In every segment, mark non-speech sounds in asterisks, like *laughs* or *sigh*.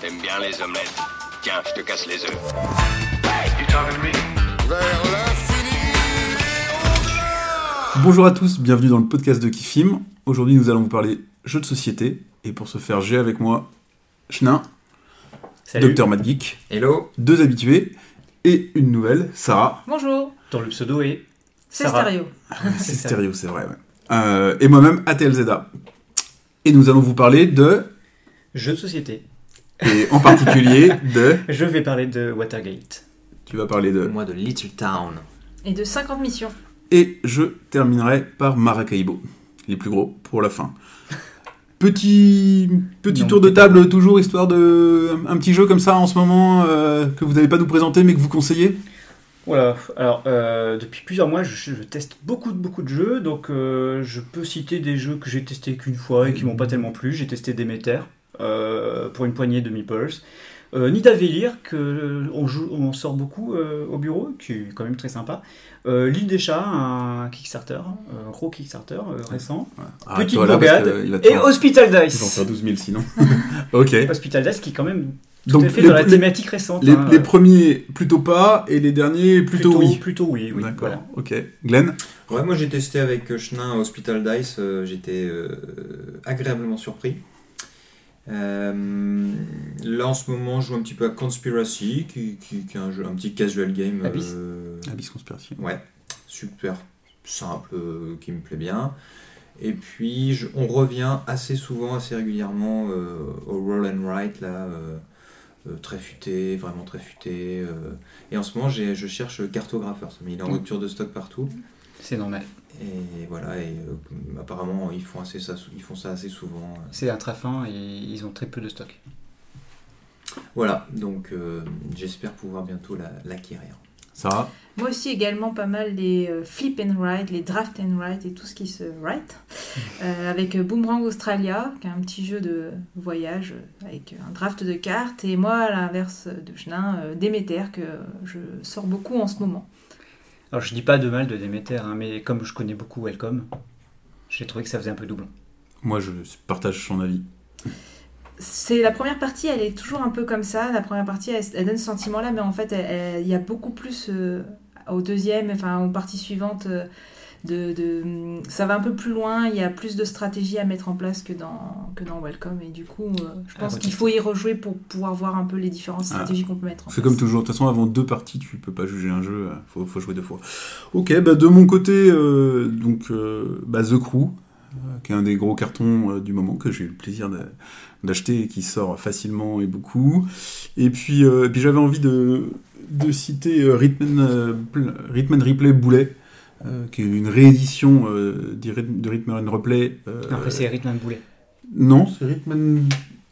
T'aimes bien les omelettes. Tiens, je te casse les œufs. Bonjour à tous, bienvenue dans le podcast de Kifim. Aujourd'hui, nous allons vous parler jeux de société. Et pour ce faire, j'ai avec moi Chenin, Salut. Docteur Mad Geek, Hello. deux habitués et une nouvelle, Sarah. Bonjour, Dans le pseudo est c'est stéréo. *laughs* C'est stéréo, c'est vrai, ouais. Euh, et moi-même, ATLZA. Et nous allons vous parler de, jeu de société. Et en particulier de, Je vais parler de Watergate. tu vas parler de, Moi de Little Town. Et de 50 missions. et je terminerai par Maracaibo, les plus gros, pour la fin. Petit, petit Non, tour de pas table, toujours histoire de. Un, un petit jeu comme ça en ce moment euh, que vous n'avez pas nous présenter mais que vous conseillez? Voilà, alors euh, depuis plusieurs mois, je, je teste beaucoup, de- beaucoup de jeux, donc euh, je peux citer des jeux que j'ai testés qu'une fois et qui m'ont pas tellement plu. J'ai testé Demeter pour une poignée de meeples. Euh, Nidavellir, que euh, on, joue, on sort beaucoup euh, au bureau, qui est quand même très sympa. Euh, L'île des chats, un Kickstarter, un gros Kickstarter euh, récent. Ah, Petite te Et faire- Hospital il va en Dice. faire 12 000 sinon. *laughs* *laughs* ok. Hospital Dice qui est quand même tout Donc à fait les, dans la thématique récente. les- hein. les premiers plutôt pas et les derniers plutôt, oui. Plutôt oui, oui. D'accord. voilà. Ok. Glenn Ouais, moi j'ai testé avec euh, Chenin Hospital Dice, euh, j'étais euh, agréablement surpris. Euh, là en ce moment, je joue un petit peu à Conspiracy, qui, qui- qui est un, jeu, un petit casual game. Abyss. euh, Abyss Conspiration. Ouais, super simple, euh, qui me plaît bien. Et puis je- on revient assez souvent, assez régulièrement euh, au Roll and Write, là, euh, euh, très futé, vraiment très futé. euh. Et en ce moment, j'ai- je cherche Cartographer, mais il est en Mm. rupture de stock partout. C'est normal. Et voilà, et euh, apparemment ils font, assez ça, ils font ça assez souvent. C'est un très fin et ils ont très peu de stock. Voilà, donc euh, j'espère pouvoir bientôt la- l'acquérir. Sarah Moi aussi également pas mal les euh, flip and write, les draft and write et tout ce qui se write. *laughs* Euh, avec euh, Boomerang Australia, qui est un petit jeu de voyage euh, avec un draft de cartes. Et moi, à l'inverse de Chenin, euh, Déméter, que je sors beaucoup en ce moment. Alors je dis pas de mal de Demeter, hein, mais comme je connais beaucoup Welcome, j'ai trouvé que ça faisait un peu doublon. Moi, je partage son avis. C'est la première partie, elle est toujours un peu comme ça. La première partie, elle, elle donne ce sentiment-là, mais en fait, il y a beaucoup plus euh, au deuxième, enfin aux parties suivantes. euh, de, de- ça va un peu plus loin. Il y a plus de stratégies à mettre en place que dans que dans Welcome, et du coup, euh, je Ah, pense qu'il faut y rejouer pour pouvoir voir un peu les différentes Ah. stratégies qu'on peut mettre en C'est place. comme toujours. De toute façon, avant deux parties, tu peux pas juger un jeu. euh, Faut, faut jouer deux fois. Ok, bah de mon côté, euh, donc euh, bah, The Crew, qui est un des gros cartons du moment que j'ai eu le plaisir de- d'acheter et qui sort facilement et beaucoup. Et puis, et puis j'avais envie de, de citer Rhythm, and, Rhythm and Replay Boulet. Euh, qui est une réédition euh, de Rhythm and Replay. euh, Après c'est Rhythm and Boulet. non, c'est Rhythm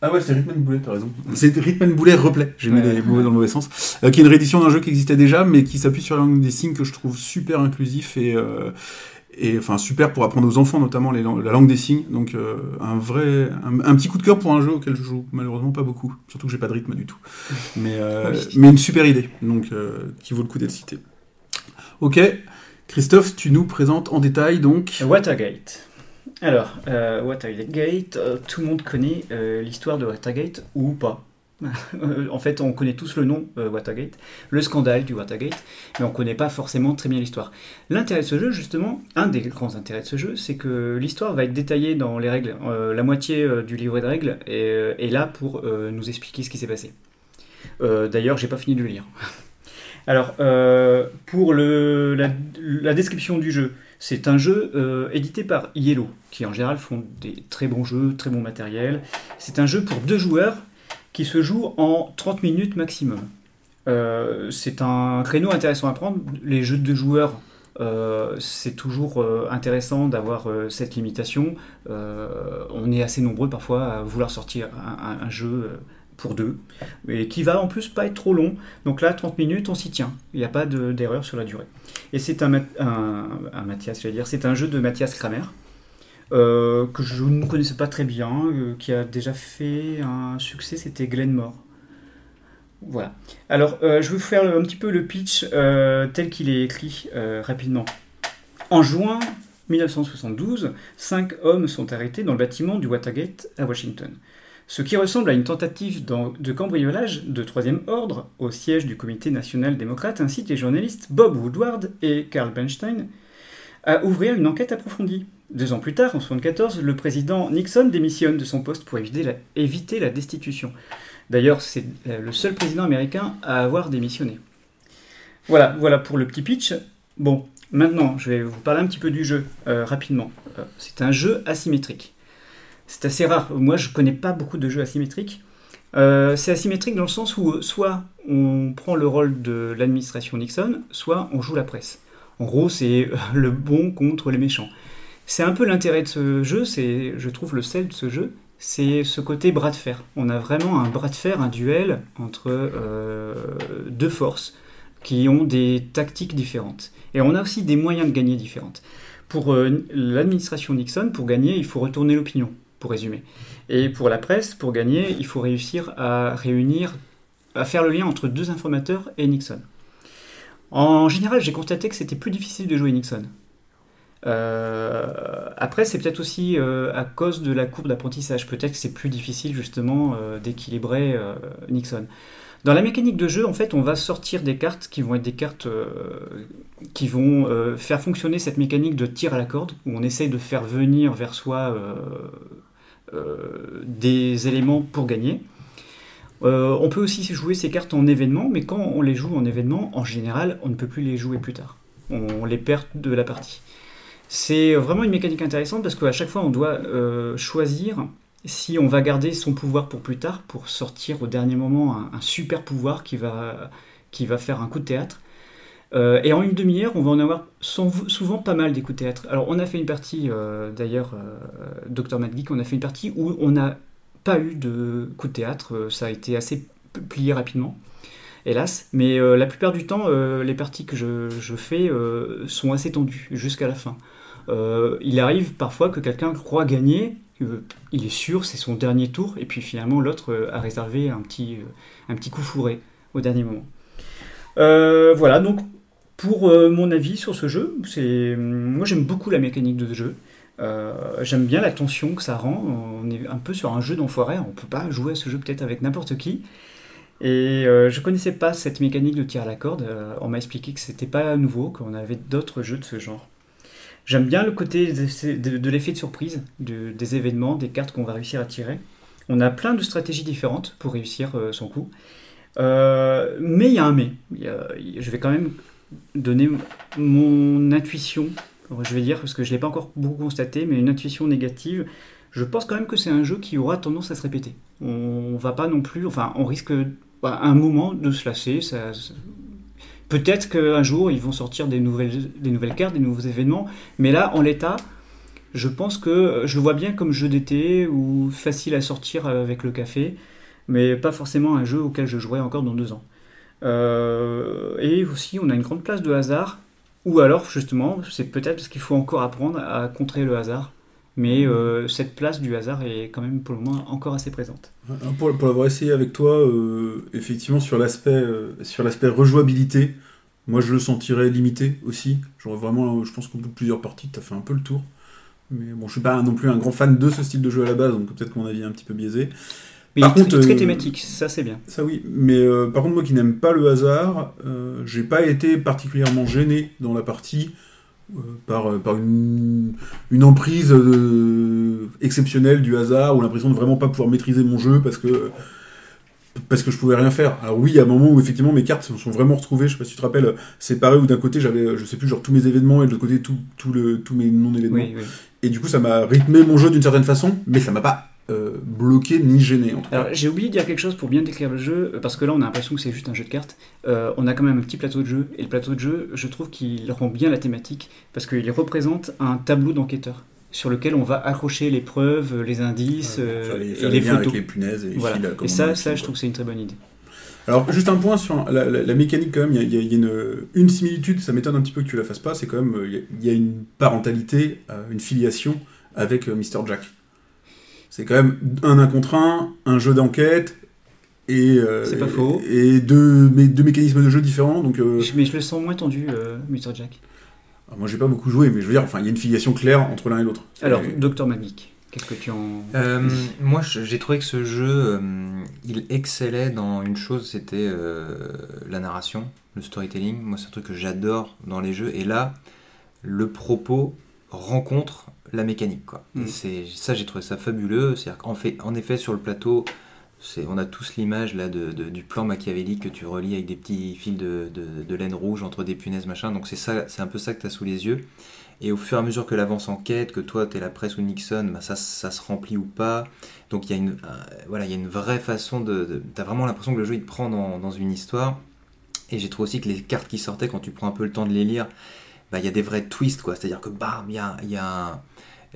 Ah ouais, c'est Rhythm Boulet, t'as raison. C'est Rhythm Boulet Replay, j'ai mis Ouais. les mots dans le mauvais sens. Euh, qui est une réédition d'un jeu qui existait déjà, mais qui s'appuie sur un des signes que je trouve super inclusif et, euh, et enfin super pour apprendre aux enfants, notamment les lang- la langue des signes. Donc euh, un vrai, un, un petit coup de cœur pour un jeu auquel je joue malheureusement pas beaucoup. Surtout que j'ai pas de rythme du tout. Mais, euh, Oui. mais une super idée, donc euh, qui vaut le coup d'être citée. Ok, Christophe, tu nous présentes en détail donc. Watergate. Alors, euh, Watergate, euh, tout le monde connaît euh, l'histoire de Watergate ou pas. *laughs* En fait, on connaît tous le nom Watergate, le scandale du Watergate, mais on ne connaît pas forcément très bien l'histoire. L'intérêt de ce jeu, justement, un des grands intérêts de ce jeu, c'est que l'histoire va être détaillée dans les règles. La moitié du livret de règles est, est là pour nous expliquer ce qui s'est passé. D'ailleurs, j'ai pas fini de le lire. *laughs* Alors, euh, pour le, la, description du jeu, c'est un jeu euh, édité par Yellow, qui en général font des très bons jeux, très bon matériel. C'est un jeu pour deux joueurs qui se joue en 30 minutes maximum. Euh, c'est un créneau intéressant à prendre. Les jeux de deux joueurs, c'est toujours intéressant d'avoir cette limitation. On est assez nombreux parfois à vouloir sortir un, jeu pour deux, et qui va en plus pas être trop long. Donc là, 30 minutes, on s'y tient. Il n'y a pas de- d'erreur sur la durée. Et c'est un, un, un Mathias, j'allais dire, c'est un jeu de Mathias Kramer. euh, que je ne connaissais pas très bien, euh, qui a déjà fait un succès, c'était Glenmore. Voilà. Alors, euh, je vais vous faire un petit peu le pitch tel qu'il est écrit rapidement. En juin 1972, cinq hommes sont arrêtés dans le bâtiment du Watergate à Washington. Ce qui ressemble à une tentative de cambriolage de troisième ordre au siège du Comité national démocrate incite les journalistes Bob Woodward et Carl Bernstein à ouvrir une enquête approfondie. Deux ans plus tard, en 1974, le président Nixon démissionne de son poste pour éviter la, éviter la destitution. D'ailleurs, c'est euh, le seul président américain à avoir démissionné. Voilà, voilà pour le petit pitch. Bon, maintenant, je vais vous parler un petit peu du jeu euh, rapidement. Euh, c'est un jeu asymétrique. C'est assez rare. Moi, je connais pas beaucoup de jeux asymétriques. Euh, c'est asymétrique dans le sens où soit on prend le rôle de l'administration Nixon, soit on joue la presse. En gros, c'est euh, *laughs* le bon contre les méchants. C'est un peu l'intérêt de ce jeu, c'est, je trouve, le sel de ce jeu, c'est ce côté bras de fer. On a vraiment un bras de fer, un duel entre euh, deux forces qui ont des tactiques différentes. Et on a aussi des moyens de gagner différentes. Pour l'administration Nixon, pour gagner, il faut retourner l'opinion, pour résumer. Et pour la presse, pour gagner, il faut réussir à réunir, à faire le lien entre deux informateurs et Nixon. En général, j'ai constaté que c'était plus difficile de jouer Nixon. Euh, après, c'est peut-être aussi euh, à cause de la courbe d'apprentissage. Peut-être que c'est plus difficile justement euh, d'équilibrer Nixon. Dans la mécanique de jeu, en fait, on va sortir des cartes qui vont être des cartes qui vont faire fonctionner cette mécanique de tir à la corde, où on essaye de faire venir vers soi des éléments pour gagner. Euh, on peut aussi jouer ces cartes en événement, mais quand on les joue en événement, en général, on ne peut plus les jouer plus tard. On les perd de la partie. C'est vraiment une mécanique intéressante parce qu'à chaque fois, on doit euh, choisir si on va garder son pouvoir pour plus tard, pour sortir au dernier moment un, super pouvoir qui va faire un coup de théâtre. Euh, et en une demi-heure, on va en avoir sou- souvent pas mal des coups de théâtre. Alors, on a fait une partie, euh, d'ailleurs, euh, Dr. Mad on a fait une partie où on n'a pas eu de coup de théâtre. Ça a été assez plié rapidement, hélas. Mais la plupart du temps, les parties que je, fais sont assez tendues jusqu'à la fin. Il arrive parfois que quelqu'un croit gagner, il est sûr, c'est son dernier tour, et puis finalement l'autre a réservé un petit, un petit coup fourré au dernier moment. Voilà, donc pour euh, mon avis sur ce jeu, c'est moi j'aime beaucoup la mécanique de ce jeu. Euh, j'aime bien la tension que ça rend. On est un peu sur un jeu d'enfoiré. On peut pas jouer à ce jeu peut-être avec n'importe qui. Et euh, je connaissais pas cette mécanique de tir à la corde. Euh, on m'a expliqué que c'était pas nouveau, qu'on avait d'autres jeux de ce genre. J'aime bien le côté de, l'effet de surprise, de- des événements, des cartes qu'on va réussir à tirer. On a plein de stratégies différentes pour réussir son coup. Mais il y a un mais. Je vais quand même donner mon intuition, je vais dire, parce que je ne l'ai pas encore beaucoup constaté, mais une intuition négative. Je pense quand même que c'est un jeu qui aura tendance à se répéter. On va pas non plus, enfin, on risque à un moment de se lasser. Ça, Peut-être qu'un jour ils vont sortir des nouvelles, des nouvelles cartes, des nouveaux événements, mais là, en l'état, je pense que je vois bien comme jeu d'été ou facile à sortir avec le café, mais pas forcément un jeu auquel je jouerai encore dans deux ans. Euh, et aussi, on a une grande place de hasard, ou alors justement, c'est peut-être parce qu'il faut encore apprendre à contrer le hasard, mais euh, cette place du hasard est quand même pour le moment encore assez présente. Pour, pour l'avoir essayé avec toi, euh, effectivement, sur l'aspect euh, sur rejouabilité, moi je le sentirais limité aussi. J'aurais vraiment, euh, je pense qu'au bout de plusieurs parties, tu as fait un peu le tour. Mais bon, je suis pas non plus un grand fan de ce style de jeu à la base, donc peut-être que mon avis est un petit peu biaisé. Mais Par il est contre, très euh, thématique, ça c'est bien. Ça oui, mais euh, par contre moi qui n'aime pas le hasard, euh, j'ai pas été particulièrement gêné dans la partie euh, par, par une, une emprise exceptionnelle du hasard ou l'impression de vraiment pas pouvoir maîtriser mon jeu parce que parce que je pouvais rien faire. Alors oui, il y a un moment où effectivement mes cartes se sont vraiment retrouvées, je sais pas si tu te rappelles, séparées où d'un côté j'avais, je sais plus, genre tous mes événements et de l'autre côté tout, tout le, tous mes non-événements. Oui, oui. Et du coup ça m'a rythmé mon jeu d'une certaine façon, mais ça m'a pas euh, bloqué ni gêné en tout cas. Alors j'ai oublié de dire quelque chose pour bien décrire le jeu, euh, parce que là on a l'impression que c'est juste un jeu de cartes. Euh, on a quand même un petit plateau de jeu, et le plateau de jeu, je trouve qu'il rend bien la thématique, parce qu'il représente un tableau d'enquêteur sur lequel on va accrocher les preuves, les indices Ouais, euh, les, et les photos. avec les punaises et les Voilà. fils. Et comme on ça, je trouve que c'est une très bonne idée. Alors, juste un point sur la, la- la mécanique, quand même, il y a, il y une, une similitude, ça m'étonne un petit peu que tu la fasses pas, c'est quand même, il y a, il y a une parentalité, une filiation avec Mr. Jack. C'est quand même un 1 contre 1, un jeu d'enquête, et, euh, C'est pas et- faux. et deux, deux mécanismes de jeu différents, donc... euh, Je- Mais je le sens moins tendu, euh, Mr. Jack. alors moi, j'ai pas beaucoup joué, mais je veux dire, enfin, il y a une filiation claire entre l'un et l'autre. Alors, Et- Dr. Magic, Qu'est-ce que tu en. Euh, moi, j'ai trouvé que ce jeu, euh, il excellait dans une chose, c'était euh, la narration, le storytelling. Moi, c'est un truc que j'adore dans les jeux. Et là, le propos rencontre la mécanique. Quoi. Mm. c'est ça, j'ai trouvé ça fabuleux. C'est-à-dire qu'en fait, en effet, sur le plateau, c'est, on a tous l'image là de, de- du plan machiavélique que tu relis avec des petits fils de, laine rouge entre des punaises machin. Donc c'est ça, c'est un peu ça que tu as sous les yeux. Et au fur et à mesure que l'avance enquête, que toi tu es la presse ou Nixon, bah, ça, ça se remplit ou pas. Donc il y a une, euh, voilà, il y a une vraie façon de. tu as vraiment l'impression que le jeu il te prend dans, dans une histoire. Et j'ai trouvé aussi que les cartes qui sortaient, quand tu prends un peu le temps de les lire, bah, il y a des vrais twists, quoi. C'est-à-dire que bam, il y a, il y, a un,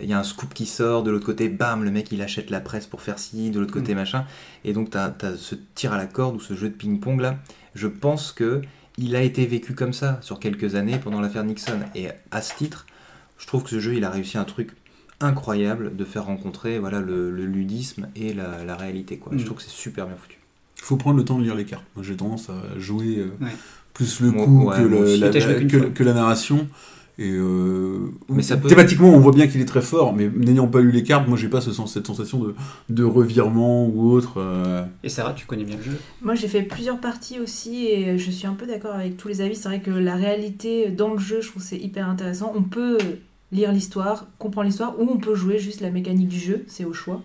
il y a un scoop qui sort, de l'autre côté, bam, le mec il achète la presse pour faire ci, de l'autre côté, machin. Et donc tu as, ce tir à la corde ou ce jeu de ping-pong là. Je pense que il a été vécu comme ça sur quelques années pendant l'affaire Nixon. Et à ce titre, je trouve que ce jeu il a réussi un truc incroyable de faire rencontrer voilà, le, le ludisme et la, la réalité. Quoi. Mm. Je trouve que c'est super bien foutu. Il faut prendre le temps de lire les cartes. Moi, j'ai tendance à jouer euh, Ouais. plus le coup ouais, le- la, que la narration. Et euh, Mais ça peut- thématiquement, on voit bien qu'il est très fort, mais n'ayant pas lu les cartes, moi, j'ai pas ce sens, cette sensation de, de revirement ou autre. euh. Et Sarah, tu connais bien le jeu? Moi, j'ai fait plusieurs parties aussi et je suis un peu d'accord avec tous les avis. C'est vrai que la réalité dans le jeu, je trouve que c'est hyper intéressant. On peut lire l'histoire, comprendre l'histoire, ou on peut jouer juste la mécanique du jeu, c'est au choix.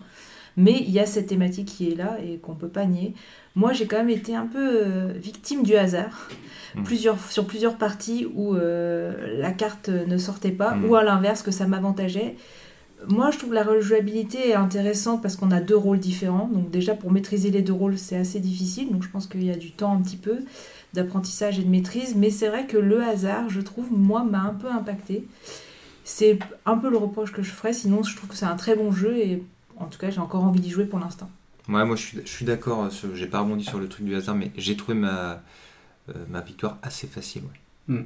Mais il y a cette thématique qui est là et qu'on peut pas nier. Moi, j'ai quand même été un peu euh, victime du hasard. Mm. Plusieurs, sur plusieurs parties où euh, la carte ne sortait pas, Mm. ou à l'inverse, que ça m'avantageait. Moi, je trouve la rejouabilité intéressante parce qu'on a deux rôles différents. Donc déjà, pour maîtriser les deux rôles, c'est assez difficile. Donc je pense qu'il y a du temps un petit peu d'apprentissage et de maîtrise. Mais c'est vrai que le hasard, je trouve, moi, m'a un peu impacté. C'est un peu le reproche que je ferais. Sinon, je trouve que c'est un très bon jeu et en tout cas, j'ai encore envie d'y jouer pour l'instant. Ouais, moi je suis, je suis d'accord, sur- j'ai pas rebondi sur le truc du hasard, mais j'ai trouvé ma, euh, ma victoire assez facile. ouais.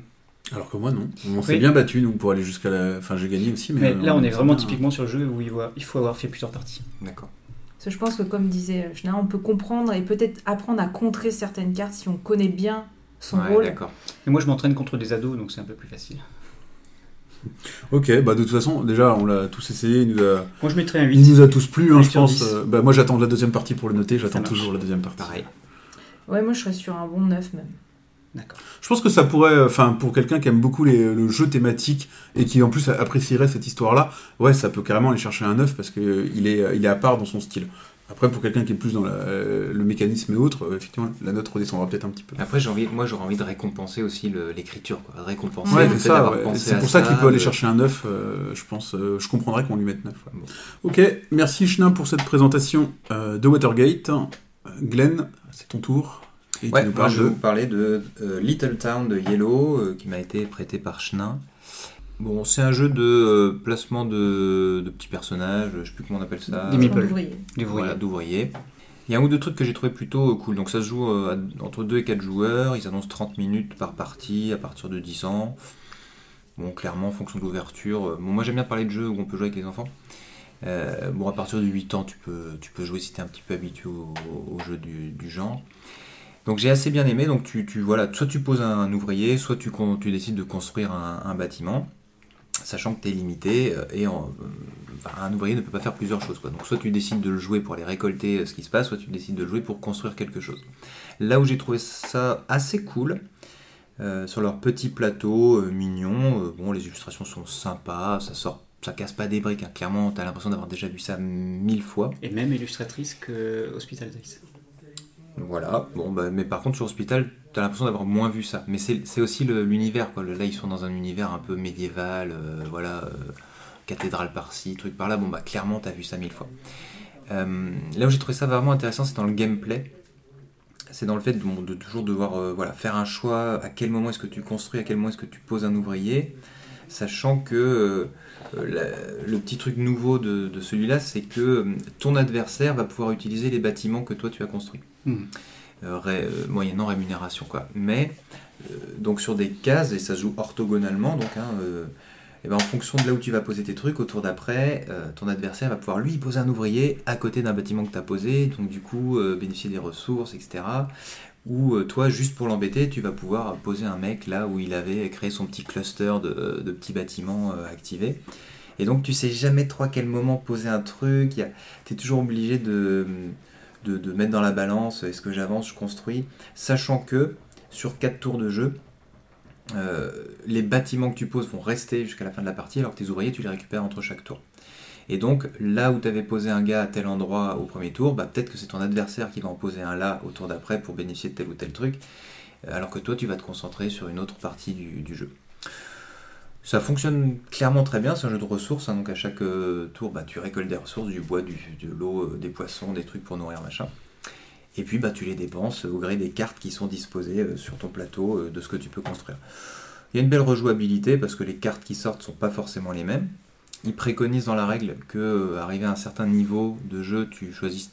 Alors que moi, non. On Oui. s'est bien battu, donc pour aller jusqu'à la. Enfin, j'ai gagné aussi, mais. Mais euh, là, on est s'est vraiment bien- typiquement sur le jeu où il faut, il faut avoir fait plusieurs parties. D'accord. Parce que je pense que, comme disait Schneider, on peut comprendre et peut-être apprendre à contrer certaines cartes si on connaît bien son Ouais, rôle. d'accord. Mais moi, je m'entraîne contre des ados, donc c'est un peu plus facile. Ok, bah de toute façon, déjà, on l'a tous essayé, il nous a, Moi, je mettrais un 8. il nous a tous plu, hein, je sur pense. euh, bah, moi, j'attends la deuxième partie pour le noter, j'attends toujours la deuxième partie. Pareil. Ouais, moi, je serais sur un bon 9 même. D'accord. Je pense que ça pourrait, enfin, pour quelqu'un qui aime beaucoup les- le jeu thématique et qui en plus apprécierait cette histoire-là, ouais, ça peut carrément aller chercher un 9 parce que euh, il est, il est à part dans son style. Après, pour quelqu'un qui est plus dans la- euh, le mécanisme et autres, euh, effectivement, la note redescendra peut-être un petit peu. Après, j'ai envie, moi j'aurais envie de récompenser aussi l'écriture, quoi. De récompenser Ouais, c'est ça, ouais. pour ça qu'il peut aller chercher un 9, euh, je pense, euh, je comprendrais qu'on lui mette 9. ouais. Bon. Ok, merci Chenin pour cette présentation euh, de Watergate. Glenn, c'est ton tour. Et Ouais, tu nous moi je vais de... vous parler de euh, Little Town de Yellow, euh, qui m'a été prêté par Chenin. Bon, c'est un jeu de euh, placement de, de petits personnages, je sais plus comment on appelle ça. Des meeples. Voyage. d'ouvriers. Il y a un ou deux trucs que j'ai trouvé plutôt euh, cool. Donc ça se joue euh, entre 2 et 4 joueurs. Ils annoncent 30 minutes par partie à partir de 10 ans. Bon, clairement, en fonction de l'ouverture. Bon, moi j'aime bien parler de jeux où on peut jouer avec les enfants. Euh, bon, à partir de 8 ans, tu peux, tu peux jouer si tu es un petit peu habitué au, au jeu du, du genre. Donc j'ai assez bien aimé. Donc tu, tu- voilà, soit tu poses un, ouvrier, soit tu, con- tu décides de construire un, un bâtiment, sachant que tu es limité euh, et en- enfin, un ouvrier ne peut pas faire plusieurs choses. Quoi. Donc soit tu décides de le jouer pour aller récolter euh, ce qui se passe, soit tu décides de le jouer pour construire quelque chose. Là où j'ai trouvé ça assez cool, euh, sur leur petit plateau euh, mignon, euh, bon les illustrations sont sympas, ça sort, ça casse pas des briques. hein. Clairement, tu as l'impression d'avoir déjà vu ça mille fois. Et même illustratrice que hospitalisatrice. Voilà, bon, bah, mais par contre sur Hospital, t'as l'impression d'avoir moins vu ça. Mais c'est aussi l'univers. Là, ils sont dans un univers un peu médiéval, euh, voilà, euh, cathédrale par-ci, truc par-là. Bon, bah, clairement, t'as vu ça mille fois. Euh, là où j'ai trouvé ça vraiment intéressant, c'est dans le gameplay. C'est dans le fait de, de toujours devoir voilà, faire un choix. À quel moment est-ce que tu construis, à quel moment est-ce que tu poses un ouvrier, sachant que la- le petit truc nouveau de, de celui-là, c'est que euh, ton adversaire va pouvoir utiliser les bâtiments que toi tu as construits Hmm. euh, ré- euh, moyennant rémunération quoi. Mais euh, donc sur des cases et ça se joue orthogonalement donc hein, euh, et ben, en fonction de là où tu vas poser tes trucs au tour d'après, euh, ton adversaire va pouvoir lui poser un ouvrier à côté d'un bâtiment que tu as posé, donc du coup euh, bénéficier des ressources, etc. Ou euh, toi, juste pour l'embêter, tu vas pouvoir poser un mec là où il avait créé son petit cluster de, de petits bâtiments euh, activés. Et donc tu sais jamais trop à quel moment poser un truc. Tu es toujours obligé de, mettre dans la balance est-ce que j'avance, je construis, sachant que sur 4 tours de jeu, euh, les bâtiments que tu poses vont rester jusqu'à la fin de la partie, alors que tes ouvriers, tu les récupères entre chaque tour. Et donc, là où tu avais posé un gars à tel endroit au premier tour, bah, peut-être que c'est ton adversaire qui va en poser un là au tour d'après pour bénéficier de tel ou tel truc, euh, alors que toi, tu vas te concentrer sur une autre partie du, jeu. Ça fonctionne clairement très bien, c'est un jeu de ressources, hein, donc à chaque euh, tour, bah, tu récoltes des ressources, du bois, de l'eau, euh, des poissons, des trucs pour nourrir, machin. Et puis bah, tu les dépenses au gré des cartes qui sont disposées sur ton plateau de ce que tu peux construire. Il y a une belle rejouabilité parce que les cartes qui sortent sont pas forcément les mêmes. Ils préconisent dans la règle que euh, arrivé à un certain niveau de jeu, tu choisisses,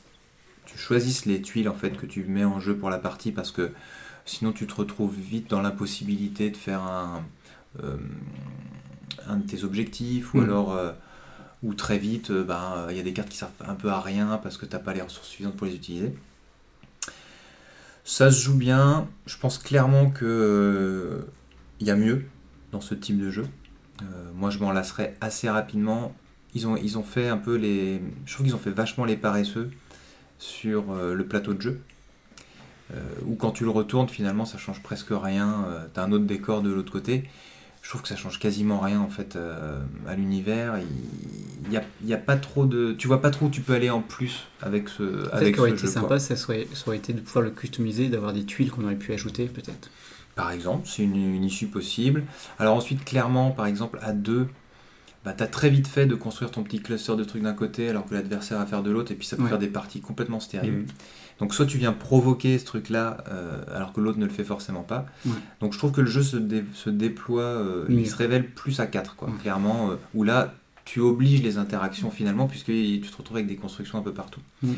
tu choisisses les tuiles en fait que tu mets en jeu pour la partie parce que sinon tu te retrouves vite dans l'impossibilité de faire un, euh, un de tes objectifs ou Mm. alors euh, ou très vite euh, ben, il y a des cartes qui servent un peu à rien parce que t'as pas les ressources suffisantes pour les utiliser. Ça se joue bien. Je pense clairement que euh, il y a mieux dans ce type de jeu. Euh, moi, je m'en lasserai assez rapidement. Ils ont, ils ont fait un peu les. Je trouve qu'ils ont fait vachement les paresseux sur euh, le plateau de jeu. Euh, où quand tu le retournes, finalement, ça change presque rien. Euh, T'as un autre décor de l'autre côté. Je trouve que ça change quasiment rien en fait euh, à l'univers. Il n'y a, y a pas trop de. Tu vois pas trop où tu peux aller en plus avec ce, Peut-être avec qu'aurait ce été jeu. quoi. sympa, ça, serait, ça aurait été de pouvoir le customiser, d'avoir des tuiles qu'on aurait pu ajouter, peut-être. Par exemple, c'est une, une issue possible. Alors ensuite, clairement, par exemple, à deux, bah, tu as très vite fait de construire ton petit cluster de trucs d'un côté alors que l'adversaire va faire de l'autre, et puis ça peut Ouais. faire des parties complètement stériles. Mhm. Donc soit tu viens provoquer ce truc-là euh, alors que l'autre ne le fait forcément pas. Ouais. Donc je trouve que le jeu se, dé- se déploie, euh, il se révèle plus à 4, quoi, Ouais. clairement, euh, où là tu obliges les interactions finalement puisque tu te retrouves avec des constructions un peu partout. Mhm.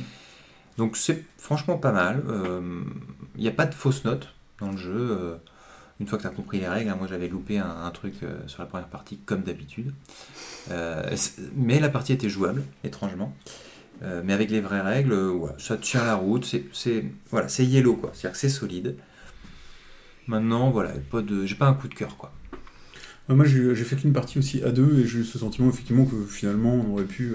Donc c'est franchement pas mal. Il n'y a pas de fausses notes dans le jeu. euh, une fois que tu as compris les règles, hein, moi j'avais loupé un, un truc euh, sur la première partie comme d'habitude. Euh, mais la partie était jouable, étrangement. Euh, mais avec les vraies règles, euh, ouais, ça tient la route, c'est, voilà, c'est yellow, quoi. C'est-à-dire que c'est solide. Maintenant, voilà, pas de, j'ai pas un coup de cœur, quoi. Moi, j'ai fait qu'une partie aussi à deux et j'ai eu ce sentiment effectivement que finalement on aurait pu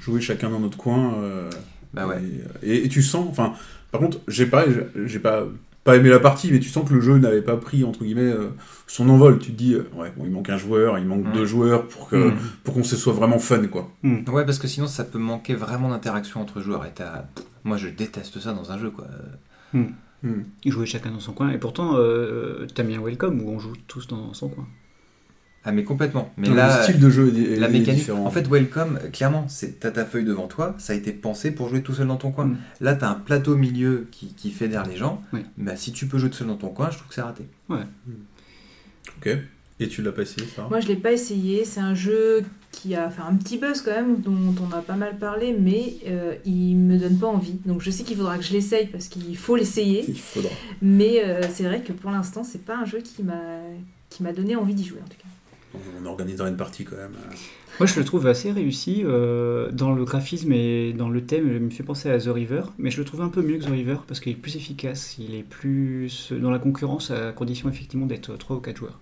jouer chacun dans notre coin. Bah ouais. et, et tu sens, enfin, par contre, j'ai pas, j'ai pas, pas aimé la partie, mais tu sens que le jeu n'avait pas pris entre guillemets euh, son envol. Tu te dis, euh, ouais, bon, il manque un joueur, il manque Mm. deux joueurs pour que, Mm. pour qu'on se soit vraiment fun, quoi. Ouais, parce que sinon ça peut manquer vraiment d'interaction entre joueurs. Et t'as- moi je déteste ça dans un jeu, quoi. Mm. Jouaient chacun dans son coin, et pourtant, euh, t'as mis un welcome où on joue tous dans son coin. Ah, mais complètement. Mais Non, là, le style de jeu est, la est mécanique. différent. En fait, Welcome, clairement, c'est t'as ta feuille devant toi, ça a été pensé pour jouer tout seul dans ton coin. Mm. Là, t'as un plateau au milieu qui, qui fédère les gens. Oui. Bah, si tu peux jouer tout seul dans ton coin, je trouve que c'est raté. Ok. Et tu l'as pas essayé, ça? Moi, je l'ai pas essayé. C'est un jeu qui a fait un petit buzz quand même, dont on a pas mal parlé, mais euh, il me donne pas envie. Donc, je sais qu'il faudra que je l'essaye parce qu'il faut l'essayer. Il faudra. Mais euh, c'est vrai que pour l'instant, c'est pas un jeu qui m'a qui m'a donné envie d'y jouer en tout cas. On organisera une partie quand même. euh. Moi, je le trouve assez réussi euh, dans le graphisme et dans le thème. Il me fait penser à The River, mais je le trouve un peu mieux que The River parce qu'il est plus efficace. Il est plus dans la concurrence à condition effectivement d'être 3 ou 4 joueurs.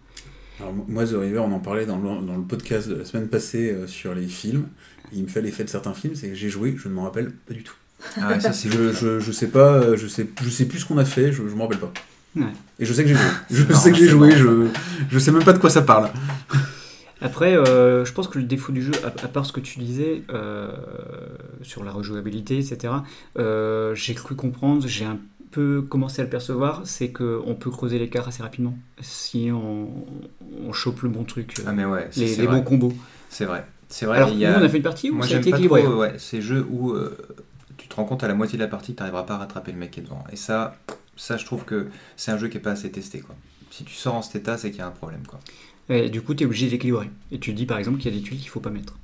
Alors, moi, The River, on en parlait dans le, dans le podcast de la semaine passée euh, sur les films. Il me fait l'effet de certains films, c'est que j'ai joué, je ne m'en rappelle pas du tout. Ah ça, Je, je, je sais pas, je sais, je sais plus ce qu'on a fait, je, je m'en rappelle pas. Ouais. Et je sais que j'ai joué. Je *laughs* sais que j'ai joué, je, je sais même pas de quoi ça parle. Après, euh, je pense que le défaut du jeu, à, à part ce que tu disais euh, sur la rejouabilité, etc., euh, j'ai cru comprendre, j'ai un peu commencé à le percevoir, c'est qu'on peut creuser l'écart assez rapidement si on, on chope le bon truc, Ah, mais ouais, les, les bons combos. C'est vrai. C'est vrai. Alors, il y a... on a fait une partie où Moi, ça a été équilibré. trop ouais, ces jeux où tu te rends compte à la moitié de la partie que tu n'arriveras pas à rattraper le mec qui est devant. Et ça, ça je trouve que c'est un jeu qui est pas assez testé. Quoi. Si tu sors en cet état, c'est qu'il y a un problème. Quoi. Et du coup, tu es obligé d'équilibrer. Et tu dis par exemple qu'il y a des tuiles qu'il faut pas mettre.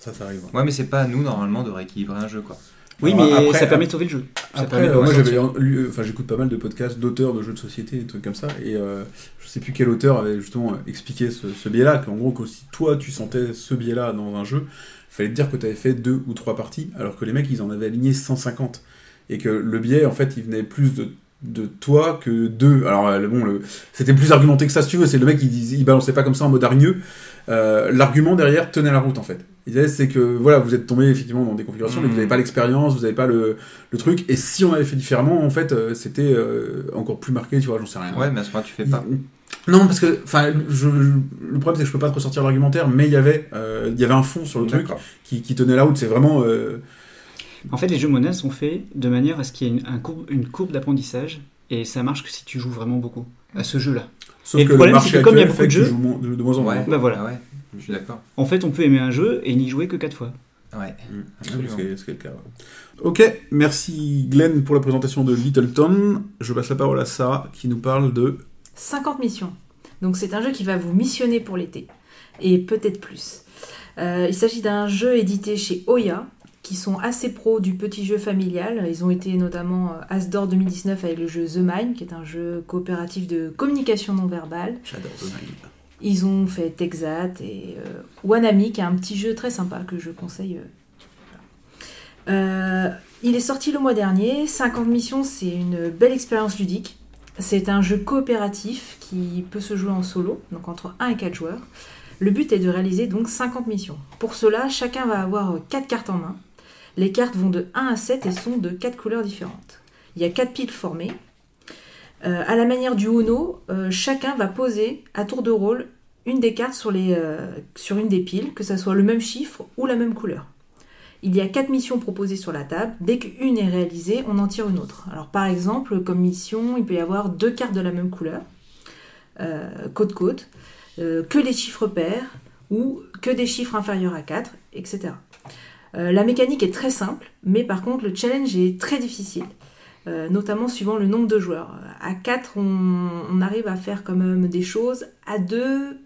Ça, ça arrive. Ouais, mais c'est pas à nous normalement de rééquilibrer un jeu. Quoi. Oui, Alors, mais après- ça permet de sauver le jeu. Ça Après, permet de euh, moi ressortir. j'avais lu, enfin j'écoute pas mal de podcasts d'auteurs de jeux de société, des trucs comme ça, et euh, je sais plus quel auteur avait justement euh, expliqué ce, ce biais-là, qu'en gros que si toi tu sentais ce biais-là dans un jeu, il fallait te dire que tu avais fait deux ou trois parties, alors que les mecs ils en avaient aligné 150, et que le biais en fait il venait plus de de toi que d'eux. Alors euh, bon, le- c'était plus argumenté que ça si tu veux, c'est le mec il, disait- il balançait pas comme ça en mode hargneux, euh, l'argument derrière tenait la route en fait. Il disait c'est que voilà, vous êtes tombé effectivement dans des configurations, mais vous n'avez pas l'expérience, vous n'avez pas le, le truc. Et si on avait fait différemment, en fait, euh, c'était euh, encore plus marqué, tu vois, j'en sais rien. Ouais, mais à ce moment tu fais pas. Non, parce que, enfin, je- le problème c'est que je peux pas te ressortir l'argumentaire, mais il y avait, euh, il y avait un fond sur le truc qui, qui tenait la route. C'est vraiment, euh, En fait, les jeux modernes sont faits de manière à ce qu'il y ait une, un courbe, une courbe d'apprentissage et ça marche que si tu joues vraiment beaucoup à ce jeu-là. sauf Et que le problème, marché c'est que comme il y a beaucoup fait de que tu jeux- de, de moins en moins. Ouais, Bah voilà. ah ouais, je suis d'accord. En fait, on peut aimer un jeu et n'y jouer que 4 fois. Ouais. Mm. Absolument. C'est c'est le cas. ouais. Ok, merci Glenn pour la présentation de Littleton. Je passe la parole à Sarah qui nous parle de 50 missions. Donc c'est un jeu qui va vous missionner pour l'été. Et peut-être plus. Euh, il s'agit d'un jeu édité chez Oya, qui sont assez pros du petit jeu familial. Ils ont été notamment euh, As d'or 2019 avec le jeu The Mine, qui est un jeu coopératif de communication non verbale. J'adore The Mine. Ils ont fait Texat et euh, Wanami, qui est un petit jeu très sympa que je conseille. euh. Euh, il est sorti le mois dernier. 50 missions, c'est une belle expérience ludique. C'est un jeu coopératif qui peut se jouer en solo, donc entre 1 et 4 joueurs. Le but est de réaliser donc 50 missions. Pour cela, chacun va avoir 4 cartes en main. Les cartes vont de 1 à 7 et sont de 4 couleurs différentes. Il y a 4 piles formées. Euh, à la manière du Uno, euh, chacun va poser à tour de rôle une des cartes sur, euh, une des piles, que ce soit le même chiffre ou la même couleur. Il y a quatre missions proposées sur la table. Dès qu'une est réalisée, on en tire une autre. Alors par exemple, comme mission, il peut y avoir deux cartes de la même couleur, côte-côte, que des chiffres pairs ou que des chiffres inférieurs à 4, etc. Euh, la mécanique est très simple, mais par contre le challenge est très difficile. euh, notamment suivant le nombre de joueurs. À 4, on, arrive à faire quand même des choses. À 2,